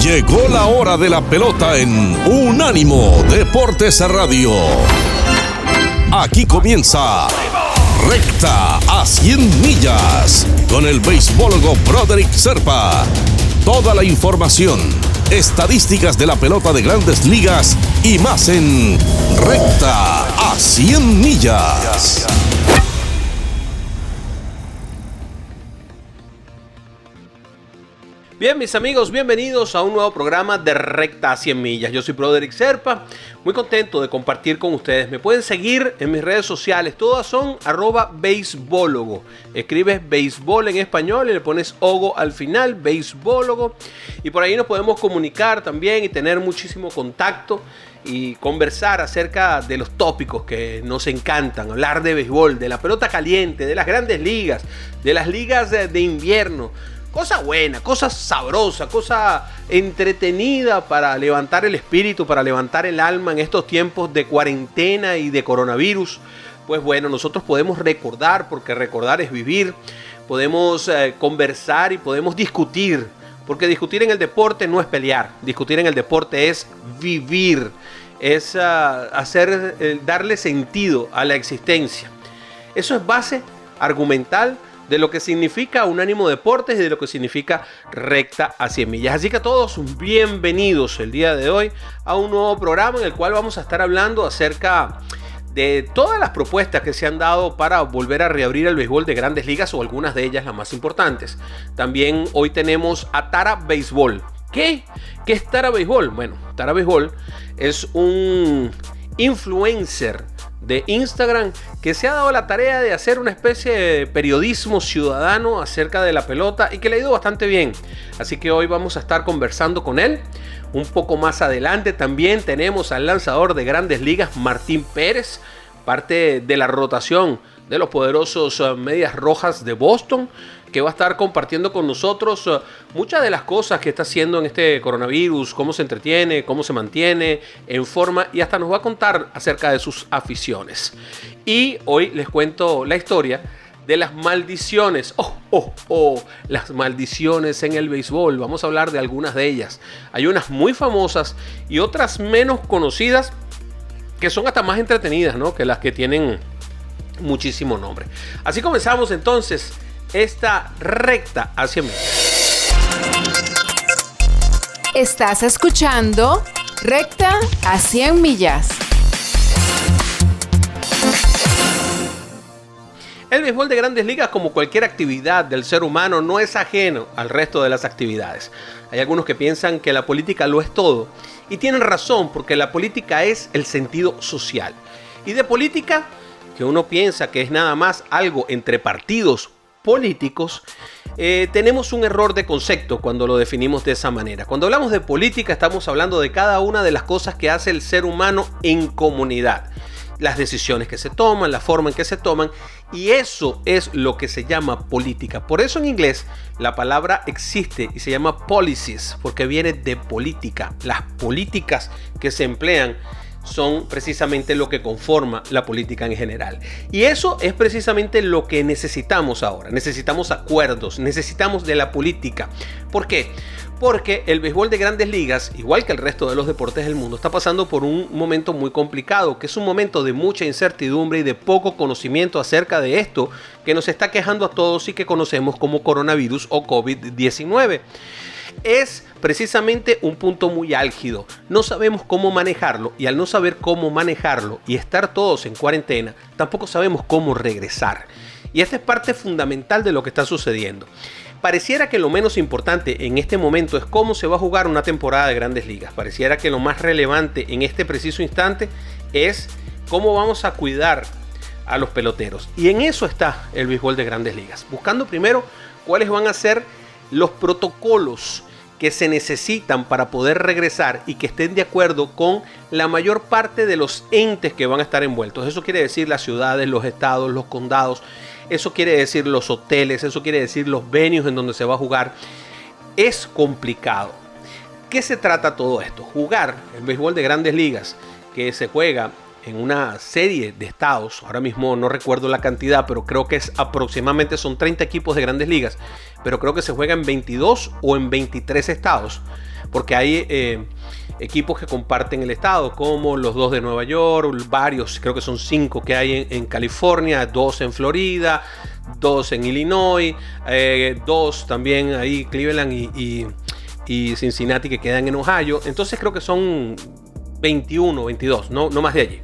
Llegó la hora de la pelota en Unánimo Deportes Radio. Aquí comienza Recta a 100 millas con el beisbólogo Broderick Serpa. Toda la información, estadísticas de la pelota de grandes ligas y más en Recta a 100 millas. Bien, mis amigos, bienvenidos a un nuevo programa de Recta a 100 millas. Yo soy Broderick Serpa, muy contento de compartir con ustedes. Me pueden seguir en mis redes sociales, todas son arroba beisbólogo. Escribes béisbol en español y le pones ogo al final, beisbólogo. Y por ahí nos podemos comunicar también y tener muchísimo contacto y conversar acerca de los tópicos que nos encantan, hablar de béisbol, de la pelota caliente, de las grandes ligas, de las ligas de, de invierno cosa buena, cosa sabrosa, cosa entretenida para levantar el espíritu, para levantar el alma en estos tiempos de cuarentena y de coronavirus. Pues bueno, nosotros podemos recordar, porque recordar es vivir, podemos eh, conversar y podemos discutir, porque discutir en el deporte no es pelear, discutir en el deporte es vivir, es uh, hacer, eh, darle sentido a la existencia. Eso es base argumental de lo que significa Unánimo Deportes y de lo que significa Recta a 100 millas. Así que a todos bienvenidos el día de hoy a un nuevo programa en el cual vamos a estar hablando acerca de todas las propuestas que se han dado para volver a reabrir el béisbol de grandes ligas o algunas de ellas las más importantes. También hoy tenemos a Tara Béisbol. ¿Qué? ¿Qué es Tara Béisbol? Bueno, Tara Béisbol es un influencer de Instagram que se ha dado la tarea de hacer una especie de periodismo ciudadano acerca de la pelota y que le ha ido bastante bien. Así que hoy vamos a estar conversando con él. Un poco más adelante también tenemos al lanzador de grandes ligas, Martín Pérez, parte de la rotación de los poderosos eh, Medias Rojas de Boston que va a estar compartiendo con nosotros uh, muchas de las cosas que está haciendo en este coronavirus, cómo se entretiene, cómo se mantiene en forma y hasta nos va a contar acerca de sus aficiones. Y hoy les cuento la historia de las maldiciones. Oh, oh, oh, las maldiciones en el béisbol. Vamos a hablar de algunas de ellas. Hay unas muy famosas y otras menos conocidas que son hasta más entretenidas, ¿no? Que las que tienen muchísimo nombre. Así comenzamos entonces esta recta hacia mí. Estás escuchando Recta a 100 millas. El béisbol de grandes ligas, como cualquier actividad del ser humano, no es ajeno al resto de las actividades. Hay algunos que piensan que la política lo es todo. Y tienen razón, porque la política es el sentido social. Y de política, que uno piensa que es nada más algo entre partidos políticos, eh, tenemos un error de concepto cuando lo definimos de esa manera. Cuando hablamos de política estamos hablando de cada una de las cosas que hace el ser humano en comunidad. Las decisiones que se toman, la forma en que se toman, y eso es lo que se llama política. Por eso en inglés la palabra existe y se llama policies, porque viene de política. Las políticas que se emplean son precisamente lo que conforma la política en general. Y eso es precisamente lo que necesitamos ahora. Necesitamos acuerdos, necesitamos de la política. ¿Por qué? Porque el béisbol de grandes ligas, igual que el resto de los deportes del mundo, está pasando por un momento muy complicado, que es un momento de mucha incertidumbre y de poco conocimiento acerca de esto que nos está quejando a todos y que conocemos como coronavirus o COVID-19 es precisamente un punto muy álgido. No sabemos cómo manejarlo y al no saber cómo manejarlo y estar todos en cuarentena, tampoco sabemos cómo regresar. Y esta es parte fundamental de lo que está sucediendo. Pareciera que lo menos importante en este momento es cómo se va a jugar una temporada de grandes ligas. Pareciera que lo más relevante en este preciso instante es cómo vamos a cuidar a los peloteros. Y en eso está el béisbol de grandes ligas. Buscando primero cuáles van a ser los protocolos que se necesitan para poder regresar y que estén de acuerdo con la mayor parte de los entes que van a estar envueltos. Eso quiere decir las ciudades, los estados, los condados, eso quiere decir los hoteles, eso quiere decir los venues en donde se va a jugar. Es complicado. ¿Qué se trata todo esto? Jugar el béisbol de grandes ligas que se juega en una serie de estados, ahora mismo no recuerdo la cantidad, pero creo que es aproximadamente son 30 equipos de grandes ligas, pero creo que se juega en 22 o en 23 estados. porque hay eh, equipos que comparten el estado, como los dos de Nueva York, varios, creo que son cinco que hay en, California, dos en Florida, dos en Illinois, eh, dos también ahí Cleveland y, Cincinnati que quedan en Ohio. Entonces creo que son 21, 22, no, no más de allí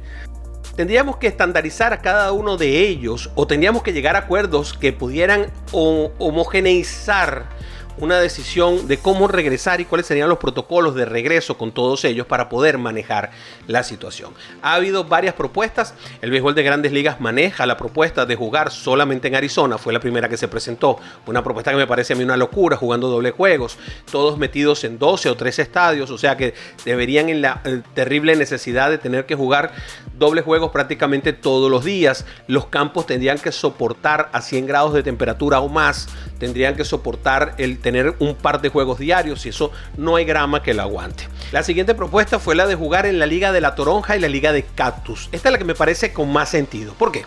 tendríamos que estandarizar a cada uno de ellos o tendríamos que llegar a acuerdos que pudieran homogeneizar una decisión de cómo regresar y cuáles serían los protocolos de regreso con todos ellos para poder manejar la situación. Ha habido varias propuestas. El béisbol de grandes ligas maneja la propuesta de jugar solamente en Arizona. Fue la primera que se presentó. Una propuesta que me parece a mí una locura, jugando doble juegos, todos metidos en 12 o 13 estadios. O sea que deberían en la eh, terrible necesidad de tener que jugar doble juegos prácticamente todos los días. Los campos tendrían que soportar a 100 grados de temperatura o más. Tendrían que soportar el tener un par de juegos diarios y eso no hay grama que lo aguante. La siguiente propuesta fue la de jugar en la Liga de la Toronja y la Liga de Cactus. Esta es la que me parece con más sentido. ¿Por qué?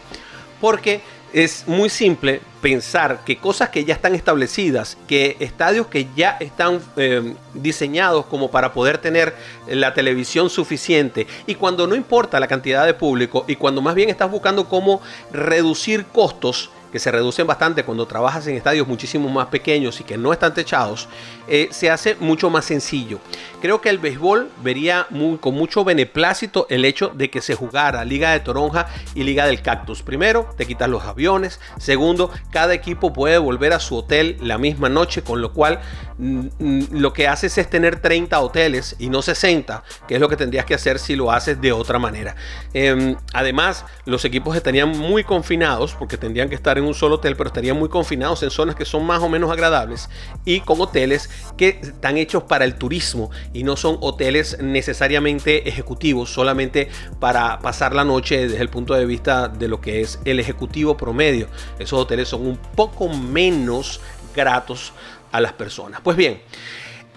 Porque es muy simple pensar que cosas que ya están establecidas, que estadios que ya están eh, diseñados como para poder tener la televisión suficiente y cuando no importa la cantidad de público y cuando más bien estás buscando cómo reducir costos, que se reducen bastante cuando trabajas en estadios muchísimo más pequeños y que no están techados, eh, se hace mucho más sencillo. Creo que el béisbol vería con mucho beneplácito el hecho de que se jugara Liga de Toronja y Liga del Cactus. Primero, te quitas los aviones. Segundo, cada equipo puede volver a su hotel la misma noche, con lo cual lo que haces es tener 30 hoteles y no 60, que es lo que tendrías que hacer si lo haces de otra manera. Em, además, los equipos estarían muy confinados porque tendrían que estar en un solo hotel, pero estarían muy confinados en zonas que son más o menos agradables y con hoteles que están hechos para el turismo y no son hoteles necesariamente ejecutivos, solamente para pasar la noche desde el punto de vista de lo que es el ejecutivo promedio. Esos hoteles son un poco menos gratos a las personas. Pues bien,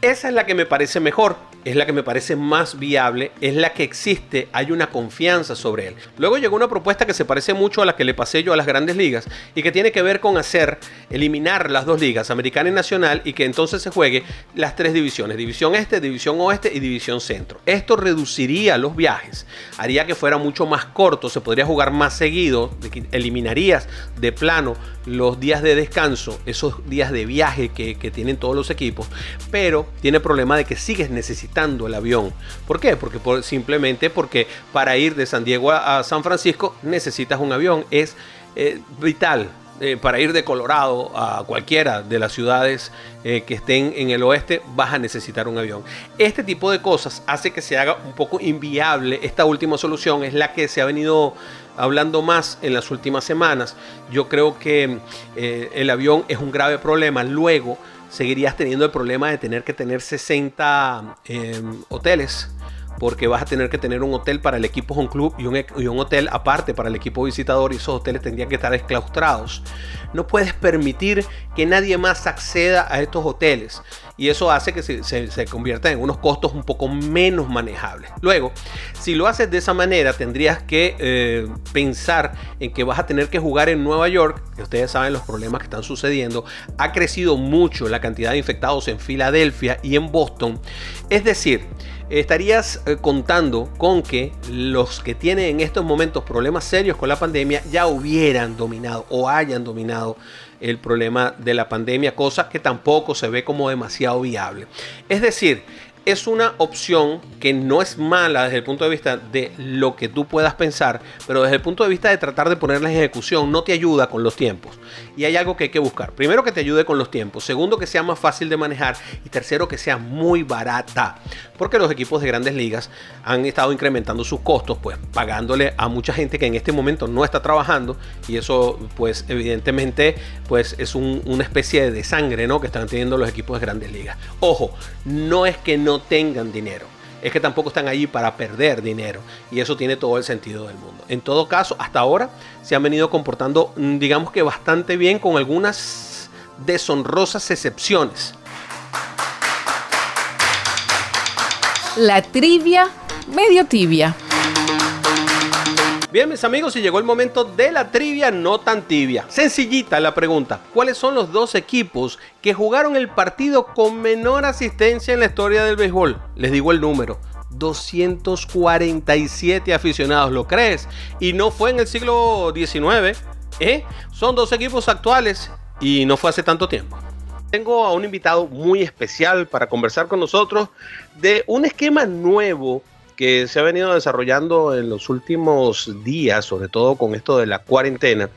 esa es la que me parece mejor es la que me parece más viable, es la que existe, hay una confianza sobre él. Luego llegó una propuesta que se parece mucho a la que le pasé yo a las grandes ligas y que tiene que ver con hacer, eliminar las dos ligas, americana y nacional, y que entonces se juegue las tres divisiones, división este, división oeste y división centro. Esto reduciría los viajes, haría que fuera mucho más corto, se podría jugar más seguido, eliminarías de plano los días de descanso, esos días de viaje que, que tienen todos los equipos, pero tiene problema de que sigues necesitando el avión. ¿Por qué? Porque simplemente porque para ir de San Diego a, San Francisco necesitas un avión. Es eh, vital. Eh, para ir de Colorado a cualquiera de las ciudades eh, que estén en el oeste, vas a necesitar un avión. Este tipo de cosas hace que se haga un poco inviable. Esta última solución es la que se ha venido hablando más en las últimas semanas. Yo creo que el avión es un grave problema. Luego, seguirías teniendo el problema de tener que tener 60 em, hoteles porque vas a tener que tener un hotel para el equipo home club y un, y un, hotel aparte para el equipo visitador y esos hoteles tendrían que estar exclaustrados. No puedes permitir que nadie más acceda a estos hoteles y eso hace que se, convierta en unos costos un poco menos manejables. Luego, si lo haces de esa manera, tendrías que eh, pensar en que vas a tener que jugar en Nueva York, que ustedes saben los problemas que están sucediendo. Ha crecido mucho la cantidad de infectados en Filadelfia y en Boston. Es decir, estarías eh, contando con que los que tienen en estos momentos problemas serios con la pandemia ya hubieran dominado o hayan dominado el problema de la pandemia, cosa que tampoco se ve como demasiado viable. Es decir, es una opción que no es mala desde el punto de vista de lo que tú puedas pensar, pero desde el punto de vista de tratar de ponerla en ejecución no te ayuda con los tiempos. Y hay algo que hay que buscar. Primero que te ayude con los tiempos, segundo que sea más fácil de manejar y tercero que sea muy barata. Porque los equipos de grandes ligas han estado incrementando sus costos, pues pagándole a mucha gente que en este momento no está trabajando y eso pues evidentemente pues es una especie de sangre ¿no? que están teniendo los equipos de grandes ligas. Ojo, no es que no tengan dinero. Es que tampoco están allí para perder dinero. Y eso tiene todo el sentido del mundo. En todo caso, hasta ahora se han venido comportando, mm, digamos que bastante bien, con algunas deshonrosas excepciones. La trivia medio tibia. Bien, mis amigos, y llegó el momento de la trivia no tan tibia. Sencillita la pregunta. ¿Cuáles son los dos equipos que jugaron el partido con menor asistencia en la historia del béisbol? Les digo el número. 247 aficionados, ¿lo crees? Y no fue en el siglo XIX, ¿eh? Son dos equipos actuales y no fue hace tanto tiempo. Tengo a un invitado muy especial para conversar con nosotros de un esquema nuevo que se ha venido desarrollando en los últimos días, sobre todo con esto de la cuarentena,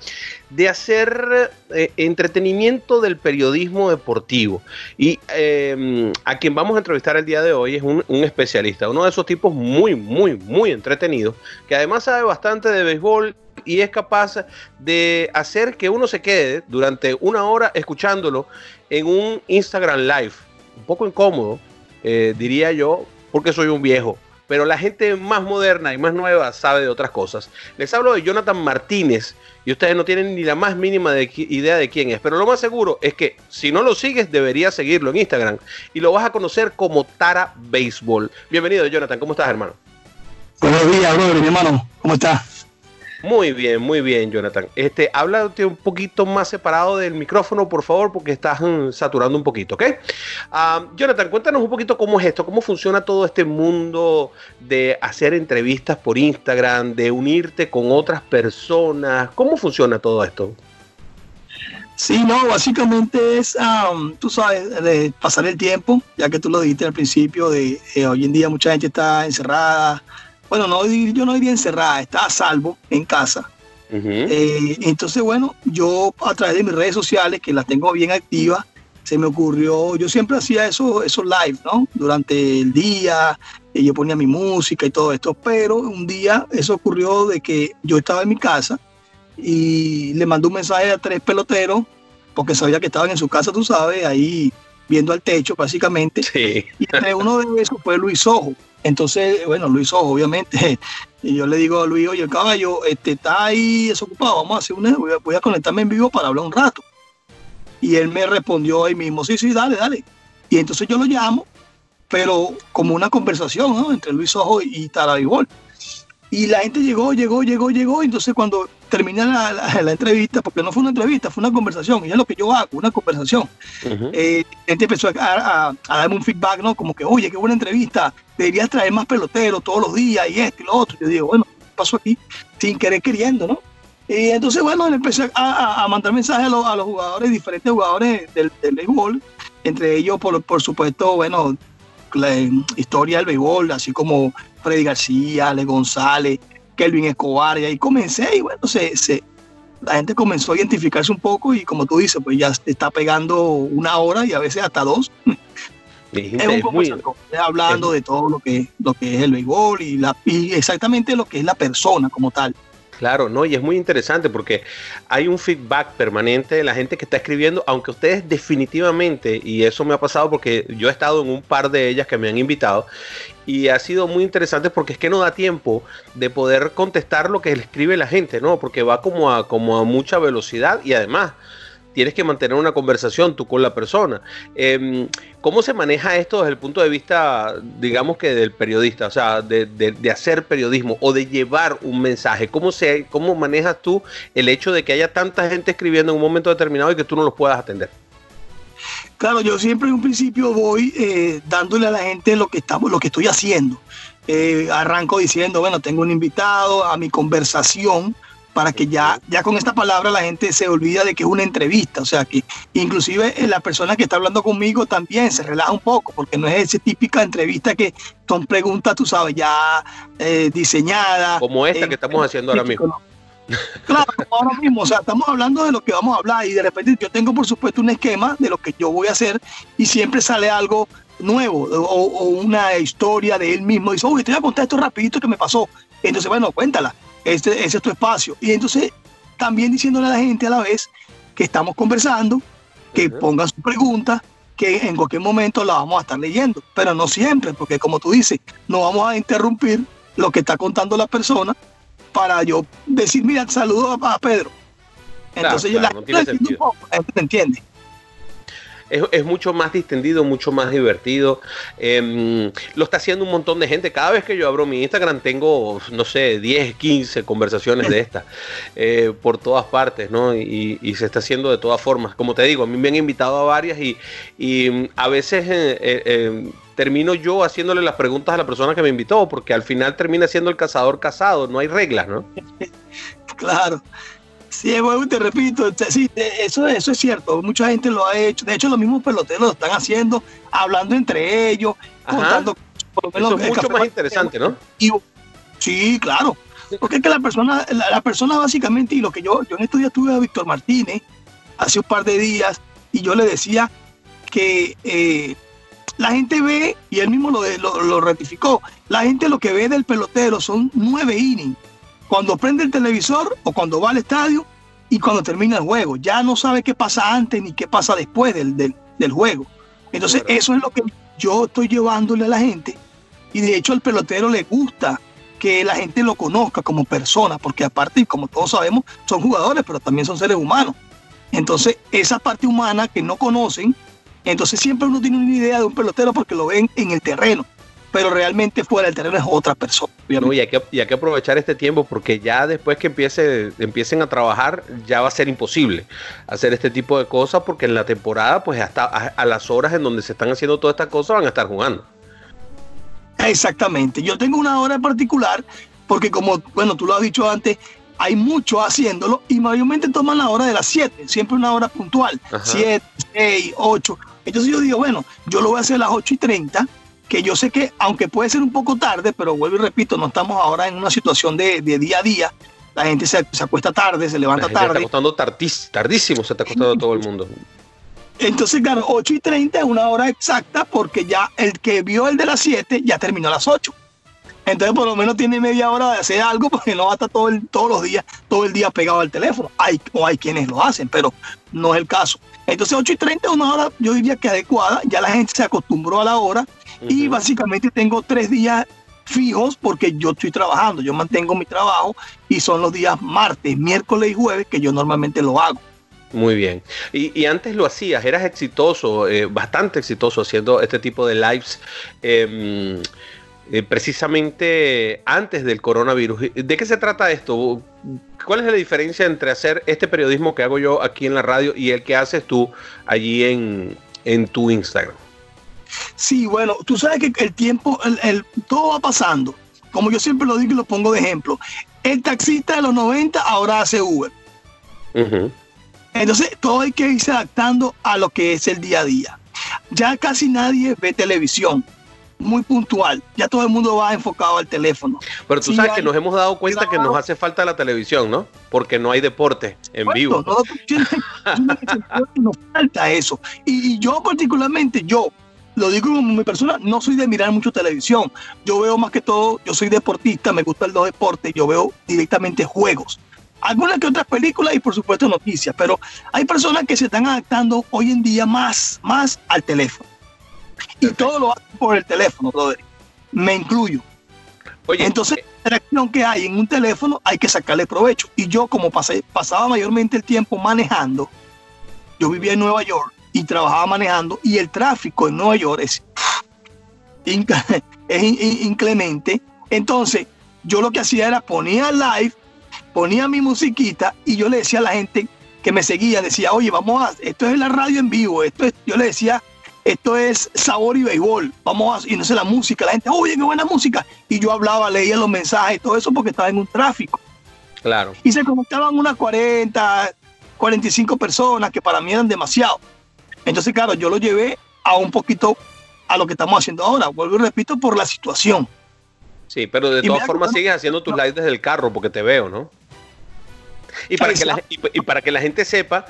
de hacer eh, entretenimiento del periodismo deportivo. Y em, a quien vamos a entrevistar el día de hoy es un, especialista, uno de esos tipos muy, muy, muy entretenidos, que además sabe bastante de béisbol y es capaz de hacer que uno se quede durante una hora escuchándolo en un Instagram Live. Un poco incómodo, eh, diría yo, porque soy un viejo pero la gente más moderna y más nueva sabe de otras cosas. Les hablo de Jonathan Martínez y ustedes no tienen ni la más mínima idea de quién es, pero lo más seguro es que si no lo sigues deberías seguirlo en Instagram y lo vas a conocer como Tara Baseball. Bienvenido Jonathan, ¿cómo estás hermano? Buenos días, brother, mi hermano, ¿cómo estás? Muy bien, muy bien, Jonathan. Este, háblate un poquito más separado del micrófono, por favor, porque estás mm, saturando un poquito, ¿ok? Uh, Jonathan, cuéntanos un poquito cómo es esto, cómo funciona todo este mundo de hacer entrevistas por Instagram, de unirte con otras personas. ¿Cómo funciona todo esto? Sí, no, básicamente es, um, tú sabes, de pasar el tiempo, ya que tú lo dijiste al principio, de eh, hoy en día mucha gente está encerrada, bueno, no, yo no diría encerrada, está a salvo en casa. Eh, entonces, bueno, yo a través de mis redes sociales, que las tengo bien activas, se me ocurrió, yo siempre hacía eso, esos live, ¿no? Durante el día, eh, yo ponía mi música y todo esto, pero un día eso ocurrió de que yo estaba en mi casa y le mandé un mensaje a tres peloteros, porque sabía que estaban en su casa, tú sabes, ahí viendo al techo, básicamente. Sí. Y entre uno de esos fue Luis Ojo. Entonces, bueno, Luis Ojo, obviamente. Y yo le digo a Luis, oye, caballo, este, está ahí desocupado, vamos a hacer una, voy a, conectarme en vivo para hablar un rato. Y él me respondió ahí mismo, sí, sí, dale, dale. Y entonces yo lo llamo, pero como una conversación. Entre Luis Ojo y Tarabibol. Y la gente llegó, llegó, llegó, llegó. Entonces cuando termina la, la, entrevista, porque no fue una entrevista, fue una conversación, y es lo que yo hago, una conversación. Eh, la gente empezó a, darme un feedback, ¿no? Como que, oye, qué buena entrevista, deberías traer más peloteros todos los días y esto y lo otro. Yo digo, bueno, ¿qué pasó aquí? Sin querer queriendo, ¿no? Y entonces, bueno, empecé a, mandar mensajes a los, a los, jugadores, diferentes jugadores del, del béisbol, entre ellos, por, por supuesto, bueno, la historia del béisbol, así como Freddy García, Ale González, Kelvin Escobar, y ahí comencé y bueno, se, se, la gente comenzó a identificarse un poco y como tú dices, pues ya está pegando una hora y a veces hasta dos. Es, un muy, hablando de todo lo que, lo que es el béisbol y, la, y exactamente lo que es la persona como tal. Claro, no, y es muy interesante porque hay un feedback permanente de la gente que está escribiendo, aunque ustedes definitivamente, y eso me ha pasado porque yo he estado en un par de ellas que me han invitado, y ha sido muy interesante porque es que no da tiempo de poder contestar lo que le escribe la gente, ¿no? Porque va como a, como a mucha velocidad y además tienes que mantener una conversación tú con la persona. Em, ¿Cómo se maneja esto desde el punto de vista, digamos que del periodista, o sea, de, de, hacer periodismo o de llevar un mensaje? ¿Cómo, se, ¿Cómo manejas tú el hecho de que haya tanta gente escribiendo en un momento determinado y que tú no los puedas atender? Claro, yo siempre en un principio voy eh, dándole a la gente lo que estamos, lo que estoy haciendo. Eh, arranco diciendo, bueno, tengo un invitado a mi conversación, para que ya, ya con esta palabra la gente se olvida de que es una entrevista, o sea que inclusive la persona que está hablando conmigo también se relaja un poco, porque no es esa típica entrevista que son preguntas, tú sabes, ya eh, diseñadas. Como esta que estamos eh, haciendo ahora mismo. Claro, ahora mismo, o sea, estamos hablando de lo que vamos a hablar y de repente yo tengo por supuesto un esquema de lo que yo voy a hacer y siempre sale algo nuevo o, una historia de él mismo. Dice, oye, te voy a contar esto rapidito que me pasó. Entonces, bueno, cuéntala este, ese es tu espacio. Y entonces también diciéndole a la gente a la vez que estamos conversando, que pongan sus preguntas, que en cualquier momento la vamos a estar leyendo, pero no siempre, porque como tú dices, no vamos a interrumpir lo que está contando la persona para yo decir, mira, saludo a, Pedro. Entonces yo la, no entiende. Es, mucho más distendido, mucho más divertido. Em, lo está haciendo un montón de gente. Cada vez que yo abro mi Instagram tengo, no sé, 10, 15 conversaciones de estas eh, por todas partes, ¿no? Y, se está haciendo de todas formas. Como te digo, a mí me han invitado a varias y, y a veces... Eh, eh, termino yo haciéndole las preguntas a la persona que me invitó, porque al final termina siendo el cazador casado, no hay reglas, ¿no? Claro. Sí, bueno, te repito, sí, eso, eso es cierto, mucha gente lo ha hecho, de hecho los mismos peloteros lo están haciendo, hablando entre ellos, contando... eso es mucho más interesante, ¿no? sí, claro, porque es que la persona, la, persona básicamente, y lo que yo, yo en estos días tuve a Víctor Martínez, hace un par de días, y yo le decía que eh, la gente ve, y él mismo lo, lo, ratificó, la gente lo que ve del pelotero son nueve innings. Cuando prende el televisor o cuando va al estadio y cuando termina el juego. Ya no sabe qué pasa antes ni qué pasa después del, del, juego. Entonces eso es lo que yo estoy llevándole a la gente. Y de hecho al pelotero le gusta que la gente lo conozca como persona, porque aparte, como todos sabemos, son jugadores, pero también son seres humanos. Entonces, esa parte humana que no conocen, entonces siempre uno tiene una idea de un pelotero porque lo ven en el terreno, pero realmente fuera del terreno es otra persona. y, hay que, aprovechar este tiempo porque ya después que empiece, empiecen a trabajar ya va a ser imposible hacer este tipo de cosas porque en la temporada pues hasta a, las horas en donde se están haciendo todas estas cosas van a estar jugando. Exactamente. Yo tengo una hora en particular porque como, bueno, tú lo has dicho antes, hay mucho haciéndolo y mayormente toman la hora de las 7, siempre una hora puntual, 7, 6, 8. Entonces yo digo, bueno, yo lo voy a hacer a las 8 y 30, que yo sé que, aunque puede ser un poco tarde, pero vuelvo y repito, no estamos ahora en una situación de, día a día. La gente se, acuesta tarde, se levanta tarde. Se está acostando tardísimo, se está acostando todo el mundo. Entonces, claro, 8 y 30 es una hora exacta porque ya el que vio el de las 7 ya terminó a las 8. Entonces, por lo menos tiene media hora de hacer algo porque no va a estar todo el, todos los días, todo el día pegado al teléfono. Hay, o hay quienes lo hacen, pero no es el caso. Entonces, 8 y 30 es una hora, yo diría que adecuada. Ya la gente se acostumbró a la hora y básicamente tengo tres días fijos porque yo estoy trabajando. Yo mantengo mi trabajo y son los días martes, miércoles y jueves que yo normalmente lo hago. Muy bien. Y, antes lo hacías, eras exitoso, eh, bastante exitoso haciendo este tipo de lives. Em, eh, precisamente antes del coronavirus. ¿De qué se trata esto? ¿Cuál es la diferencia entre hacer este periodismo que hago yo aquí en la radio y el que haces tú allí en, tu Instagram? Sí, bueno, tú sabes que el tiempo, el, todo va pasando. Como yo siempre lo digo y lo pongo de ejemplo. El taxista de los 90 ahora hace Uber. Entonces, todo hay que irse adaptando a lo que es el día a día. Ya casi nadie ve televisión muy puntual. Ya todo el mundo va enfocado al teléfono. Pero tú sabes que nos hemos dado cuenta que nos hace falta la televisión, ¿no? Porque no hay deporte en vivo. nos falta eso. Y, yo particularmente, yo lo digo como mi persona, no soy de mirar mucho televisión. Yo veo más que todo, yo soy deportista, me gustan los deportes, yo veo directamente juegos. Algunas que otras películas y por supuesto noticias, pero hay personas que se están adaptando hoy en día más, más al teléfono. Y todo lo hacen por el teléfono, brother. Me incluyo. Oye, Entonces, la interacción que hay en un teléfono hay que sacarle provecho. Y yo, como pasé, pasaba mayormente el tiempo manejando, yo vivía en Nueva York y trabajaba manejando, y el tráfico en Nueva York es, es inclemente. Entonces, yo lo que hacía era ponía live, ponía mi musiquita y yo le decía a la gente que me seguía, decía, oye, vamos a, esto es la radio en vivo, esto es, yo le decía, esto es sabor y béisbol. Vamos a, y no sé la música, la gente, oye, qué buena música. Y yo hablaba, leía los mensajes, todo eso porque estaba en un tráfico. Claro. Y se conectaban unas 40, 45 personas que para mí eran demasiado. Entonces, claro, yo lo llevé a un poquito a lo que estamos haciendo ahora. Vuelvo y repito, por la situación. Sí, pero de todas formas sigues haciendo tus lives desde el carro porque te veo, ¿no? Y para, que la, y, para que la gente sepa,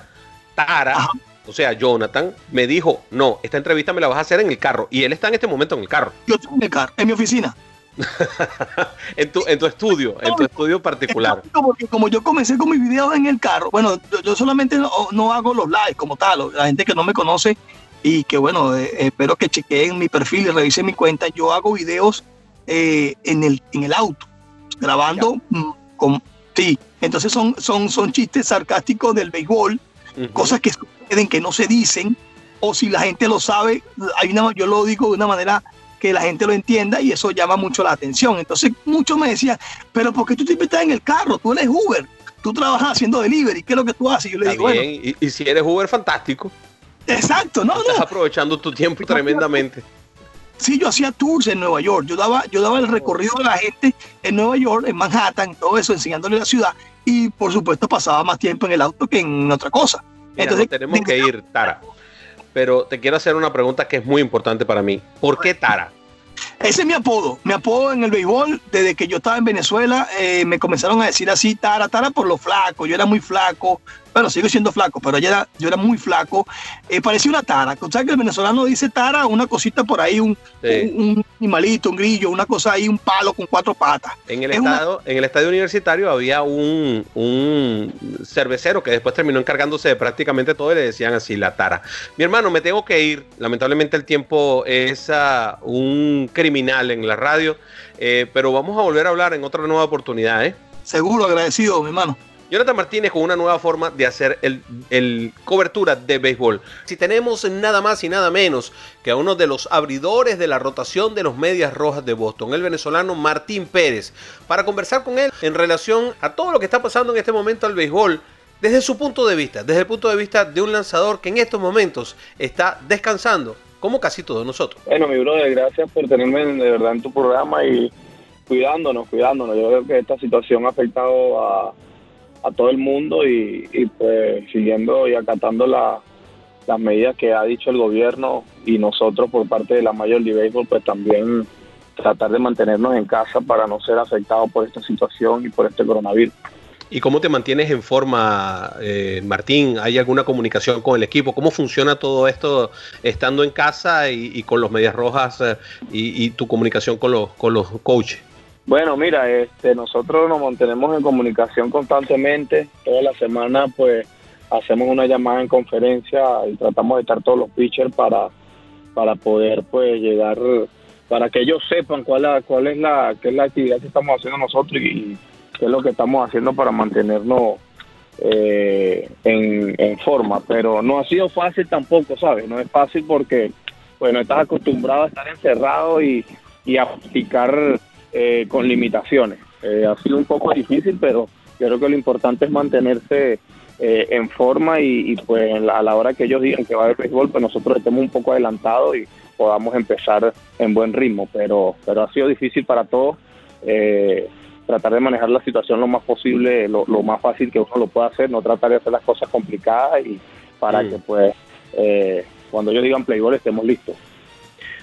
Tara, o sea, Jonathan, me dijo, no, esta entrevista me la vas a hacer en el carro. Y él está en este momento en el carro. Yo estoy en el carro, en mi oficina. en, tu, en tu estudio, en tu estudio particular. Porque como yo comencé con mis videos en el carro, bueno, yo, solamente no, hago los lives como tal, la gente que no me conoce y que bueno, eh, espero que chequeen mi perfil y revisen mi cuenta, yo hago videos eh, en, el, en el auto, grabando mm, con... Sí, entonces son, son, son chistes sarcásticos del béisbol, cosas que suceden, que no se dicen, o si la gente lo sabe, hay una, yo lo digo de una manera que la gente lo entienda y eso llama mucho la atención. Entonces muchos me decían, pero ¿por qué tú siempre estás en el carro? Tú eres Uber, tú trabajas haciendo delivery, ¿qué es lo que tú haces? Y yo le digo, bueno, y, y si eres Uber, fantástico. Exacto, no, Estás no. aprovechando tu tiempo tremendamente. Sí, yo hacía tours en Nueva York. Yo daba, yo daba el recorrido de la gente en Nueva York, en Manhattan, todo eso, enseñándole la ciudad. Y por supuesto pasaba más tiempo en el auto que en otra cosa. Mira, Entonces, tenemos que ir, Tara. Pero te quiero hacer una pregunta que es muy importante para mí. ¿Por qué Tara? Ese es mi apodo. Mi apodo en el béisbol, desde que yo estaba en Venezuela, eh, me comenzaron a decir así, Tara, Tara por lo flaco. Yo era muy flaco. Bueno, sigo siendo flaco, pero yo era, yo era muy flaco. Eh, parecía una Tara. O sea que el venezolano dice Tara, una cosita por ahí, un, Sí. un, un animalito, un grillo, una cosa ahí, un palo con cuatro patas. En el, Es una- estado, en el estadio universitario había un, un cervecero que después terminó encargándose de prácticamente todo y le decían así la tara. Mi hermano, me tengo que ir. Lamentablemente el tiempo es un criminal en la radio, eh, pero vamos a volver a hablar en otra nueva oportunidad. ¿eh? Seguro, agradecido, mi hermano. Jonathan Martínez con una nueva forma de hacer el, el cobertura de béisbol. Si tenemos nada más y nada menos que a uno de los abridores de la rotación de los Medias Rojas de Boston, el venezolano Martín Pérez, para conversar con él en relación a todo lo que está pasando en este momento al béisbol desde su punto de vista, desde el punto de vista de un lanzador que en estos momentos está descansando, como casi todos nosotros. Bueno, mi brother, gracias por tenerme de verdad en tu programa y cuidándonos, cuidándonos. Yo creo que esta situación ha afectado a, a todo el mundo y, pues siguiendo y acatando la- las medidas que ha dicho el gobierno y nosotros por parte de la Major League Baseball, pues también tratar de mantenernos en casa para no ser afectados por esta situación y por este coronavirus. ¿Y cómo te mantienes en forma, eh, Martín? ¿Hay alguna comunicación con el equipo? ¿Cómo funciona todo esto estando en casa y, y con los Medias Rojas eh, y, y tu comunicación con los, con los coaches? Bueno, mira, este, nosotros nos mantenemos en comunicación constantemente. Toda la semana, pues, hacemos una llamada en conferencia y tratamos de estar todos los pitchers para, para poder, pues, llegar, para que ellos sepan cuál, cuál es la, qué es la actividad que estamos haciendo nosotros y qué es lo que estamos haciendo para mantenernos eh, en, forma. Pero no ha sido fácil tampoco, ¿sabes? No es fácil porque, bueno, estás acostumbrado a estar encerrado y, y a practicar eh, con limitaciones. Eh, ha sido un poco difícil, pero yo creo que lo importante es mantenerse eh, en forma y, y, pues a la hora que ellos digan que va a haber béisbol, pues nosotros estemos un poco adelantados y podamos empezar en buen ritmo. Pero, pero ha sido difícil para todos. eh, tratar de manejar la situación lo más posible, lo, lo más fácil que uno lo pueda hacer, no tratar de hacer las cosas complicadas y para Mm. que pues eh, cuando ellos digan play ball estemos listos.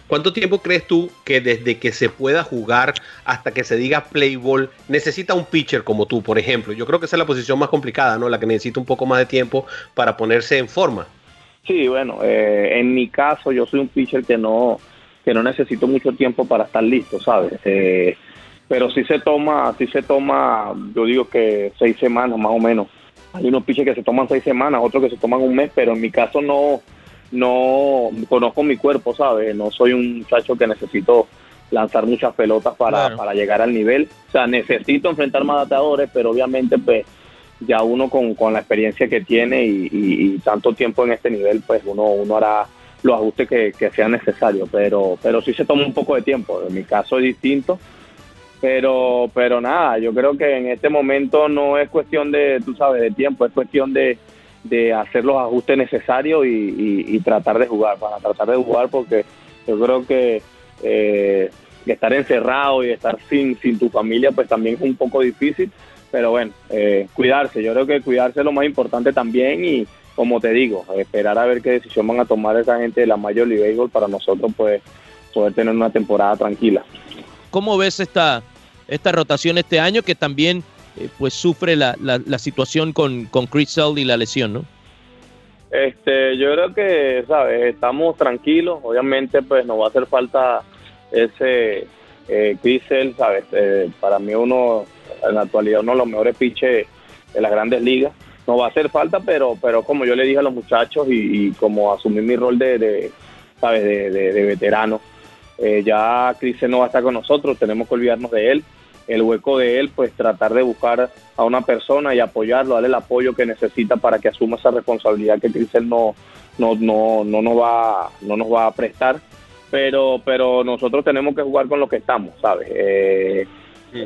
¿Cuánto tiempo crees tú que desde que se pueda jugar hasta que se diga play ball necesita un pitcher como tú, por ejemplo? Yo creo que esa es la posición más complicada, ¿no? La que necesita un poco más de tiempo para ponerse en forma. Sí, bueno, eh, en mi caso yo soy un pitcher que no que no necesito mucho tiempo para estar listo, ¿sabes? Eh, pero sí se toma, sí se toma, yo digo que seis semanas más o menos. Hay unos pitchers que se toman seis semanas, otros que se toman un mes, pero en mi caso no, no conozco mi cuerpo, ¿sabes? No soy un muchacho que necesito lanzar muchas pelotas para, Claro. para llegar al nivel. O sea, necesito enfrentar más bateadores, pero obviamente pues ya uno con, con la experiencia que tiene y, y- y tanto tiempo en este nivel, pues uno, uno hará los ajustes que, que sean necesarios, pero, pero sí se toma un poco de tiempo. En mi caso es distinto, pero, pero nada, yo creo que en este momento no es cuestión de, tú sabes, de tiempo, es cuestión de, de hacer los ajustes necesarios y, y- tratar de jugar, para tratar de jugar porque yo creo que eh, estar encerrado y estar sin, sin tu familia pues también es un poco difícil, pero bueno, eh, cuidarse, yo creo que cuidarse es lo más importante también y como te digo, esperar a ver qué decisión van a tomar esa gente de la Major League Baseball para nosotros pues poder tener una temporada tranquila. ¿Cómo ves esta, esta rotación este año que también eh, pues sufre la, la- la situación con, con Chris Sale y la lesión, ¿no? Este, yo creo que, ¿sabes? Estamos tranquilos. Obviamente, pues nos va a hacer falta ese eh, Chris Sale, ¿sabes? Eh, para mí uno, en la actualidad, uno de los mejores pitches de las grandes ligas. No va a hacer falta, pero, pero como yo le dije a los muchachos y, como asumí mi rol de, ¿sabes? De, veterano, eh, ya Chris Sale no va a estar con nosotros, tenemos que olvidarnos de él. El hueco de él, pues tratar de buscar a una persona y apoyarlo, darle el apoyo que necesita para que asuma esa responsabilidad que Crisel no, no, no, no, nos va, no nos va a prestar. Pero, pero nosotros tenemos que jugar con lo que estamos, ¿sabes? Eh,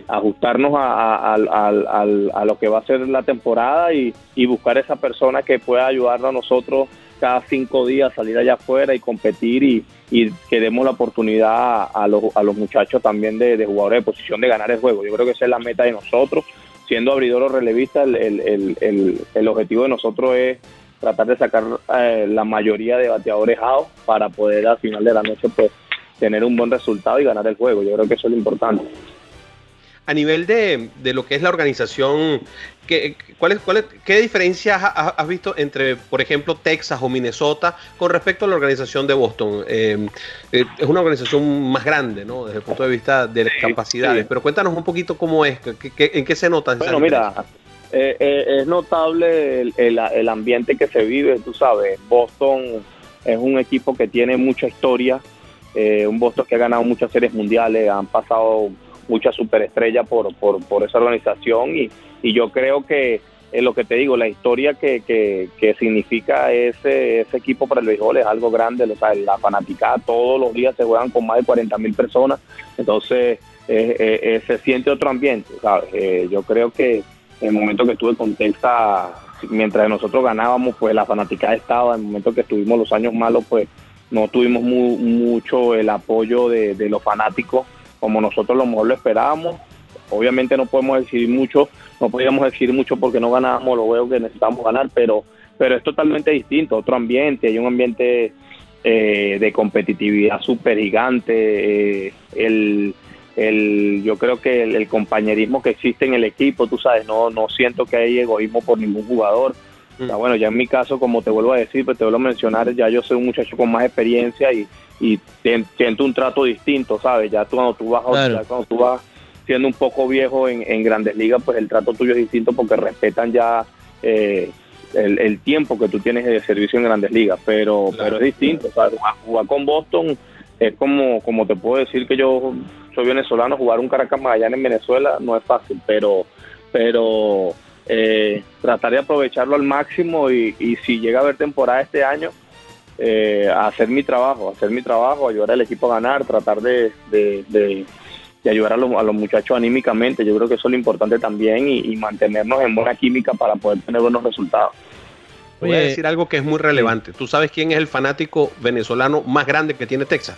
ajustarnos a, a, lo que va a ser la temporada y, y buscar esa persona que pueda ayudarnos a nosotros cada cinco días salir allá afuera y competir y, y que demos la oportunidad a los, a los muchachos también de, jugadores de posición de ganar el juego. Yo creo que esa es la meta de nosotros. Siendo abridor o relevista, el, el, el, el objetivo de nosotros es tratar de sacar eh, la mayoría de bateadores out para poder al final de la noche pues tener un buen resultado y ganar el juego. Yo creo que eso es lo importante a nivel de, de, lo que es la organización, ¿qué, cuál es, cuál ¿qué diferencias has, visto entre, por ejemplo, Texas o Minnesota con respecto a la organización de Boston? Eh, eh, es una organización más grande, ¿no? Desde el punto de vista de las capacidades, pero cuéntanos un poquito cómo es, en qué se nota. Bueno, mira, eh, es notable el, el, el ambiente que se vive, tú sabes, Boston es un equipo que tiene mucha historia, un Boston que ha ganado muchas series mundiales, han pasado mucha superestrella por, por, por esa organización y, y yo creo que es lo que te digo, la historia que, que, significa ese, ese equipo para el béisbol es algo grande, o sea, la fanaticada todos los días se juegan con más de 40 mil personas, entonces eh, eh, se siente otro ambiente. Eh, yo creo que en el momento que estuve con Texas, mientras nosotros ganábamos, pues la fanaticada estaba, en el momento que estuvimos los años malos, pues no tuvimos mucho el apoyo de los fanáticos como nosotros lo mejor lo esperábamos. Obviamente no podemos decir mucho, no podíamos decir mucho porque no ganábamos los juegos que necesitábamos ganar, pero, pero es totalmente distinto, otro ambiente, hay un ambiente eh, de competitividad súper gigante, eh, el, el, yo creo que el, compañerismo que existe en el equipo, tú sabes, no, no siento que hay egoísmo por ningún jugador. Mm. bueno, ya en mi caso, como te vuelvo a decir, pues te vuelvo a mencionar, ya yo soy un muchacho con más experiencia y, y siento un trato distinto, ¿sabes? Ya tú, cuando tú vas, cuando tú vas siendo un poco viejo en, en, grandes ligas, pues el trato tuyo es distinto porque respetan ya eh, el, tiempo que tú tienes de servicio en grandes ligas, pero, pero es distinto, ¿sabes? Jugar, con Boston es como, como te puedo decir que yo soy venezolano, jugar un Caracas Magallanes en Venezuela no es fácil, pero, pero eh, tratar de aprovecharlo al máximo y, y si llega a haber temporada este año, eh, hacer mi trabajo, hacer mi trabajo, ayudar al equipo a ganar, tratar de, de, ayudar a los, a los, muchachos anímicamente. Yo creo que eso es lo importante también y, mantenernos en buena química para poder tener buenos resultados. Voy a decir algo que es muy relevante. ¿Tú sabes quién es el fanático venezolano más grande que tiene Texas?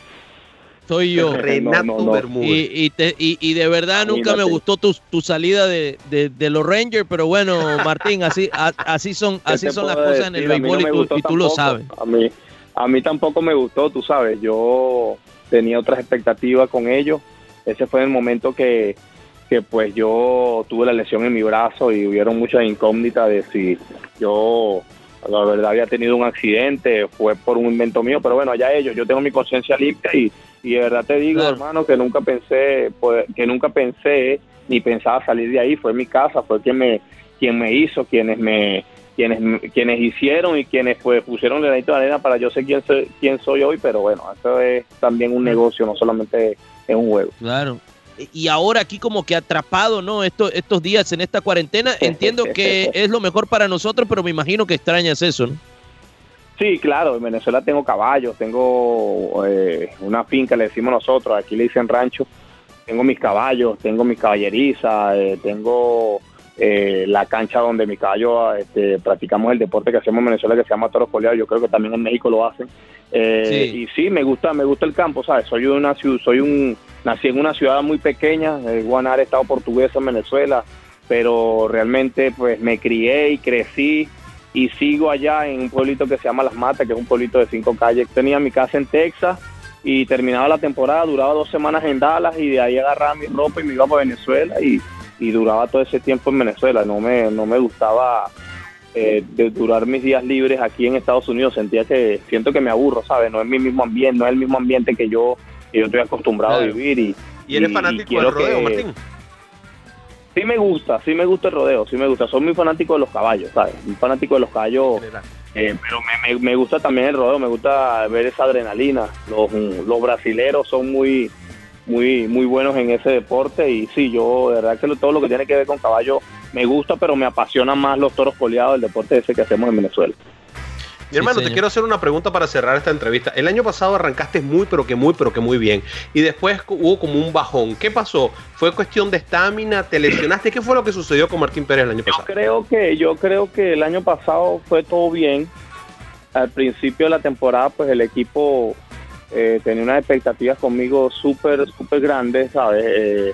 Soy yo. Renato Bermúdez. Y, y, y, de verdad nunca me gustó tu, tu salida de, de, los Rangers, pero bueno, Martín, así, así son, así son las cosas en el béisbol y, tú, lo sabes. A mí, a mí tampoco me gustó, tú sabes, yo tenía otras expectativas con ellos. Ese fue el momento que, que pues yo tuve la lesión en mi brazo y hubieron muchas incógnitas de si yo la verdad había tenido un accidente, fue por un invento mío, pero bueno, allá ellos, yo tengo mi conciencia limpia y, y de verdad te digo, hermano, que nunca pensé, que nunca pensé ni pensaba salir de ahí, fue mi casa, fue quien me, quien me hizo, quienes me, quienes, quienes hicieron y quienes pues, pusieron el granito de arena para yo sé quién soy, quién soy hoy, pero bueno, eso es también un negocio, no solamente es un juego. Claro. Y ahora aquí como que atrapado, ¿no? Estos, estos días en esta cuarentena, entiendo que es lo mejor para nosotros, pero me imagino que extrañas eso, ¿no? Sí, claro, en Venezuela tengo caballos, tengo eh, una finca, le decimos nosotros, aquí le dicen rancho, tengo mis caballos, tengo mis caballerizas, eh, tengo eh, la cancha donde mi caballo este, practicamos el deporte que hacemos en Venezuela que se llama toros coleados, yo creo que también en México lo hacen. Eh, y sí, me gusta, me gusta el campo, ¿sabes? Soy una soy un nací en una ciudad muy pequeña, eh, Guanare, estado portuguesa en Venezuela, pero realmente pues me crié y crecí y sigo allá en un pueblito que se llama Las Matas, que es un pueblito de cinco calles. Tenía mi casa en Texas y terminaba la temporada, duraba dos semanas en Dallas y de ahí agarraba mi ropa y me iba para Venezuela y y duraba todo ese tiempo en Venezuela. No me, no me gustaba eh, de durar mis días libres aquí en Estados Unidos. Sentía que siento que me aburro, ¿sabes? No es mi mismo ambiente, no es el mismo ambiente que yo, que yo estoy acostumbrado a vivir. ¿Y, ¿Y eres fanático del rodeo, Martín? Sí me gusta, sí me gusta el rodeo, sí me gusta. Soy muy fanático de los caballos, ¿sabes? Muy fanático de los caballos. Eh, pero me, me, gusta también el rodeo, me gusta ver esa adrenalina. Los, los brasileros son muy muy, muy buenos en ese deporte y sí, yo de verdad que todo lo que tiene que ver con caballo me gusta, pero me apasiona más los toros coleados, el deporte ese que hacemos en Venezuela. Mi hermano, te quiero hacer una pregunta para cerrar esta entrevista. El año pasado arrancaste muy, pero que muy, pero que muy bien. Y después hubo como un bajón. ¿Qué pasó? ¿Fue cuestión de estamina? ¿Te lesionaste? ¿Qué fue lo que sucedió con Martín Pérez el año pasado? Yo creo que, yo creo que el año pasado fue todo bien. Al principio de la temporada, pues el equipo eh, tenía unas expectativas conmigo súper, súper grandes, ¿sabes? Eh,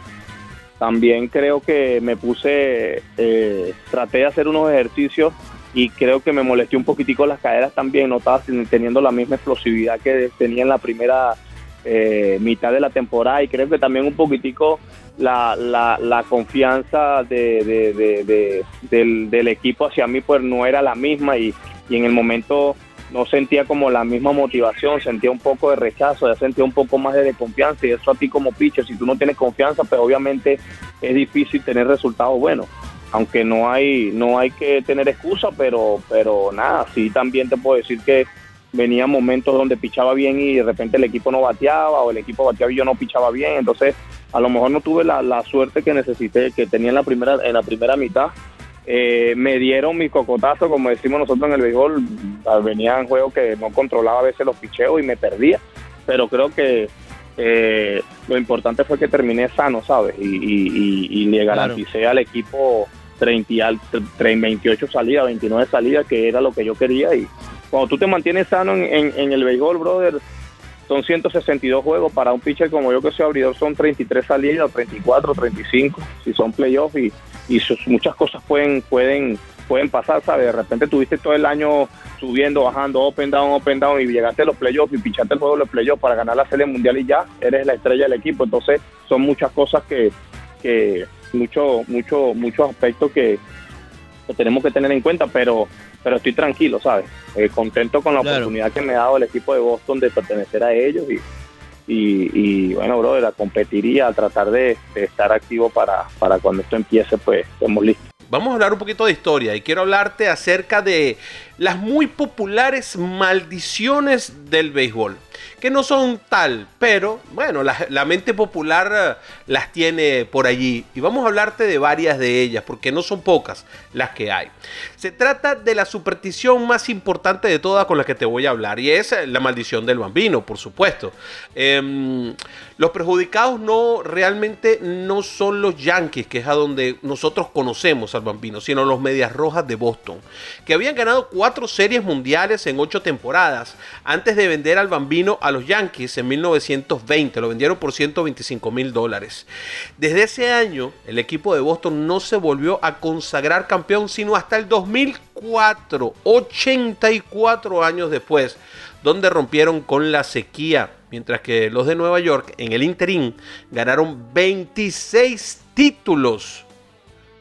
también creo que me puse, eh, traté de hacer unos ejercicios y creo que me molesté un poquitico las caderas también, no estaba teniendo la misma explosividad que tenía en la primera eh, mitad de la temporada y creo que también un poquitico la, la, confianza de, del, equipo hacia mí pues no era la misma y, y, en el momento no sentía como la misma motivación, sentía un poco de rechazo, ya sentía un poco más de desconfianza y eso a ti como pitcher, si tú no tienes confianza pues obviamente es difícil tener resultados buenos aunque no hay no hay que tener excusa, pero pero nada, sí también te puedo decir que venía momentos donde pichaba bien y de repente el equipo no bateaba o el equipo bateaba y yo no pichaba bien, entonces a lo mejor no tuve la, la suerte que necesité, que tenía en la primera en la primera mitad. Eh, me dieron mi cocotazo, como decimos nosotros en el béisbol, venía en juego que no controlaba a veces los picheos y me perdía, pero creo que eh, lo importante fue que terminé sano, ¿sabes? Y, le garanticé al equipo 30, 28 salidas, 29 salidas, que era lo que yo quería. Y cuando tú te mantienes sano en, el béisbol, brother, son 162 juegos. Para un pitcher como yo que soy abridor son 33 salidas, 34, 35, si son playoffs y, y muchas cosas pueden, pueden, pueden pasar, ¿sabes? De repente tuviste todo el año subiendo, bajando, open down, open down y llegaste a los playoffs y pichaste el juego de los playoffs para ganar la serie mundial y ya eres la estrella del equipo. Entonces son muchas cosas que, que mucho, mucho, muchos aspectos que, tenemos que tener en cuenta, pero, pero estoy tranquilo, ¿sabes? Eh, contento con la oportunidad que me ha dado el equipo de Boston de pertenecer a ellos y, y, bueno, brother, a competir y a tratar de, estar activo para, para cuando esto empiece, pues estemos listos. Vamos a hablar un poquito de historia y quiero hablarte acerca de las muy populares maldiciones del béisbol que no son tal, pero bueno, la, mente popular eh, las tiene por allí y vamos a hablarte de varias de ellas porque no son pocas las que hay. Se trata de la superstición más importante de todas con la que te voy a hablar y es la maldición del bambino, por supuesto. Em, los perjudicados no realmente no son los Yankees, que es a donde nosotros conocemos al bambino, sino los Medias Rojas de Boston, que habían ganado cuatro series mundiales en ocho temporadas antes de vender al bambino a los Yankees en 1920. Lo vendieron por 125 mil dólares. Desde ese año, el equipo de Boston no se volvió a consagrar campeón sino hasta el 2004, 84 años después, donde rompieron con la sequía. Mientras que los de Nueva York en el interín ganaron 26 títulos.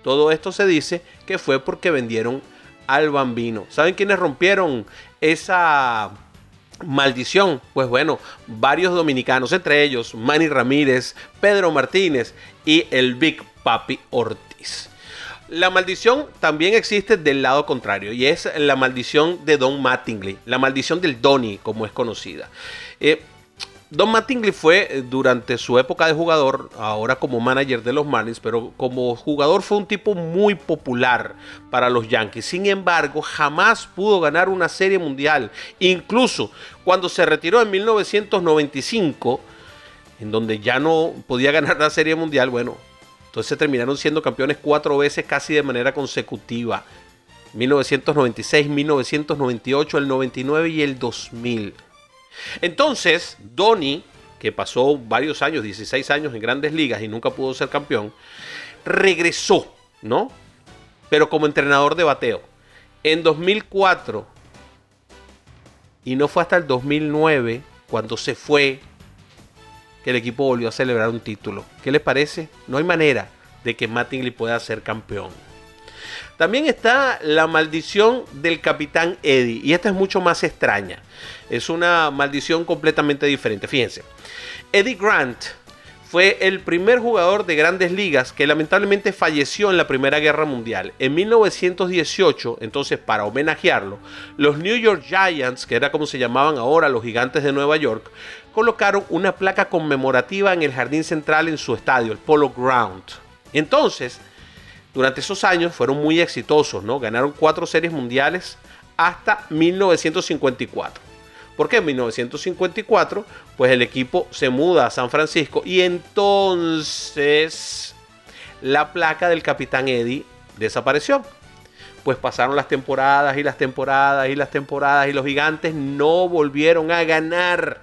Todo esto se dice que fue porque vendieron al bambino. ¿Saben quiénes rompieron esa maldición? Pues bueno, varios dominicanos, entre ellos Manny Ramírez, Pedro Martínez y el Big Papi Ortiz. La maldición también existe del lado contrario y es la maldición de Don Mattingly, la maldición del Donny, como es conocida. Eh, Don Mattingly fue eh, durante su época de jugador, ahora como manager de los Marlins, pero como jugador fue un tipo muy popular para los Yankees. Sin embargo, jamás pudo ganar una serie mundial. Incluso cuando se retiró en 1995, en donde ya no podía ganar la serie mundial, bueno, entonces terminaron siendo campeones cuatro veces casi de manera consecutiva. 1996, 1998, el 99 y el 2000. Entonces, Donny, que pasó varios años, 16 años en grandes ligas y nunca pudo ser campeón, regresó, ¿no? Pero como entrenador de bateo. En 2004, y no fue hasta el 2009, cuando se fue, que el equipo volvió a celebrar un título. ¿Qué les parece? No hay manera de que Mattingly pueda ser campeón. También está la maldición del capitán Eddie, y esta es mucho más extraña. Es una maldición completamente diferente. Fíjense, Eddie Grant fue el primer jugador de grandes ligas que lamentablemente falleció en la Primera Guerra Mundial. En 1918, entonces para homenajearlo, los New York Giants, que era como se llamaban ahora los gigantes de Nueva York, colocaron una placa conmemorativa en el jardín central en su estadio, el Polo Ground. Entonces, durante esos años fueron muy exitosos, ¿no? Ganaron cuatro series mundiales hasta 1954. ¿Por qué en 1954? Pues el equipo se muda a San Francisco y entonces la placa del capitán Eddie desapareció. Pues pasaron las temporadas y las temporadas y las temporadas y los gigantes no volvieron a ganar.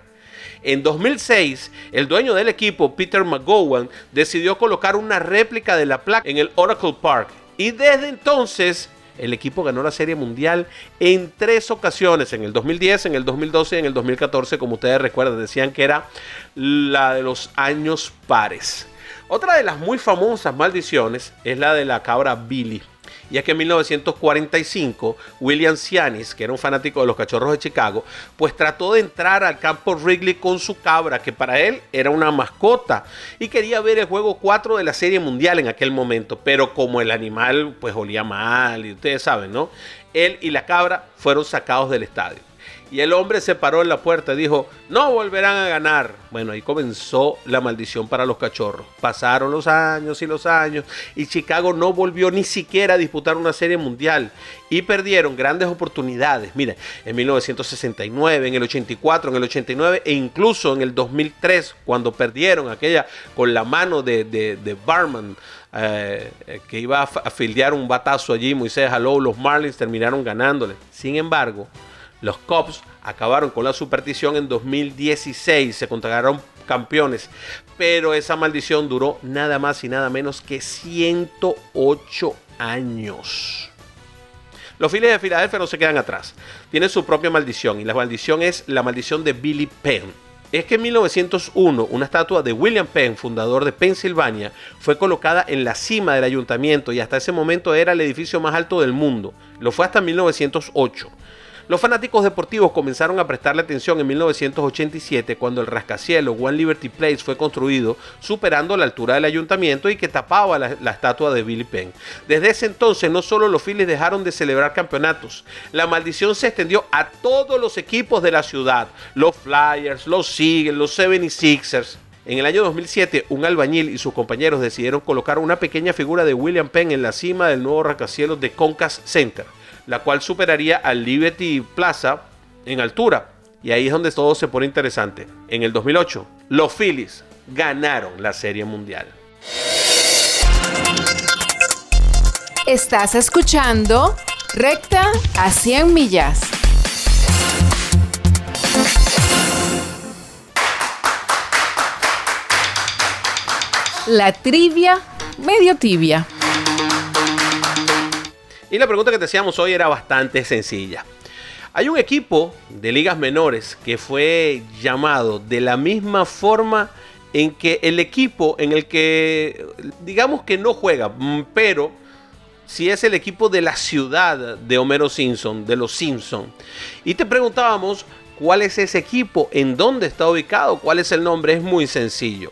En 2006, el dueño del equipo, Peter McGowan, decidió colocar una réplica de la placa en el Oracle Park. Y desde entonces, el equipo ganó la Serie Mundial en tres ocasiones, en el 2010, en el 2012 y en el 2014, como ustedes recuerdan, decían que era la de los años pares. Otra de las muy famosas maldiciones es la de la cabra Billy. Y es que en 1945, William Cianis, que era un fanático de los cachorros de Chicago, pues trató de entrar al campo Wrigley con su cabra, que para él era una mascota, y quería ver el juego 4 de la Serie Mundial en aquel momento, pero como el animal pues olía mal, y ustedes saben, ¿no? Él y la cabra fueron sacados del estadio. Y el hombre se paró en la puerta y dijo, no volverán a ganar. Bueno, ahí comenzó la maldición para los cachorros. Pasaron los años y los años y Chicago no volvió ni siquiera a disputar una serie mundial. Y perdieron grandes oportunidades. Mira, en 1969, en el 84, en el 89 e incluso en el 2003, cuando perdieron aquella con la mano de, Barman. Eh, que iba a, a un batazo allí, Moisés Jaló, los Marlins terminaron ganándole. Sin embargo, los Cubs acabaron con la superstición en 2016, se consagraron campeones, pero esa maldición duró nada más y nada menos que 108 años. Los Phillies de Filadelfia no se quedan atrás, tienen su propia maldición y la maldición es la maldición de Billy Penn. Es que en 1901 una estatua de William Penn, fundador de Pensilvania, fue colocada en la cima del ayuntamiento y hasta ese momento era el edificio más alto del mundo. Lo fue hasta 1908. Los fanáticos deportivos comenzaron a prestarle atención en 1987 cuando el rascacielos One Liberty Place fue construido, superando la altura del ayuntamiento y que tapaba la, estatua de Billy Penn. Desde ese entonces no solo los Phillies dejaron de celebrar campeonatos, la maldición se extendió a todos los equipos de la ciudad, los Flyers, los Eagles, los 76ers. En el año 2007, un albañil y sus compañeros decidieron colocar una pequeña figura de William Penn en la cima del nuevo rascacielos de Concas Center la cual superaría al Liberty Plaza en altura. Y ahí es donde todo se pone interesante. En el 2008, los Phillies ganaron la Serie Mundial. Estás escuchando Recta a 100 millas. La trivia medio tibia. Y la pregunta que te hacíamos hoy era bastante sencilla. Hay un equipo de ligas menores que fue llamado de la misma forma en que el equipo en el que digamos que no juega, mm, pero si es el equipo de la ciudad de Homero Simpson, de los Simpson. Y te preguntábamos cuál es ese equipo, en dónde está ubicado, cuál es el nombre, es muy sencillo.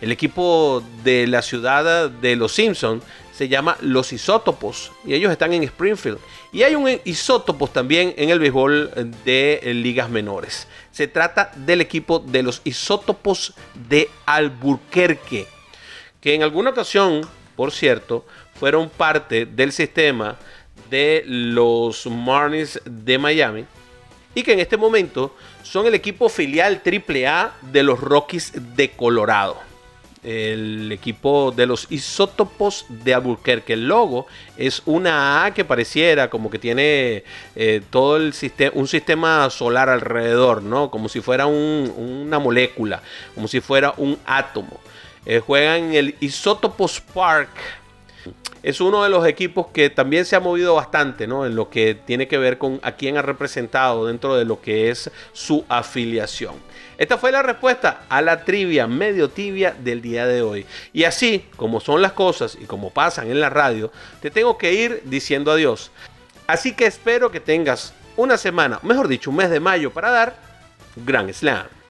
El equipo de la ciudad de los Simpson se llama Los Isótopos y ellos están en Springfield. Y hay un isótopos también en el béisbol de ligas menores. Se trata del equipo de los Isótopos de Alburquerque, que en alguna ocasión, por cierto, fueron parte del sistema de los Marlins de Miami y que en este momento son el equipo filial AAA de los Rockies de Colorado el equipo de los isótopos de Albuquerque. El logo es una A que pareciera como que tiene eh, todo el sistema, un sistema solar alrededor, ¿no? Como si fuera una molécula, como si fuera un átomo. Eh, juegan en el Isótopos Park. Es uno de los equipos que también se ha movido bastante, ¿no? En lo que tiene que ver con a quién ha representado dentro de lo que es su afiliación. Esta fue la respuesta a la trivia medio tibia del día de hoy. Y así como son las cosas y como pasan en la radio, te tengo que ir diciendo adiós. Así que espero que tengas una semana, mejor dicho, un mes de mayo para dar Grand Slam.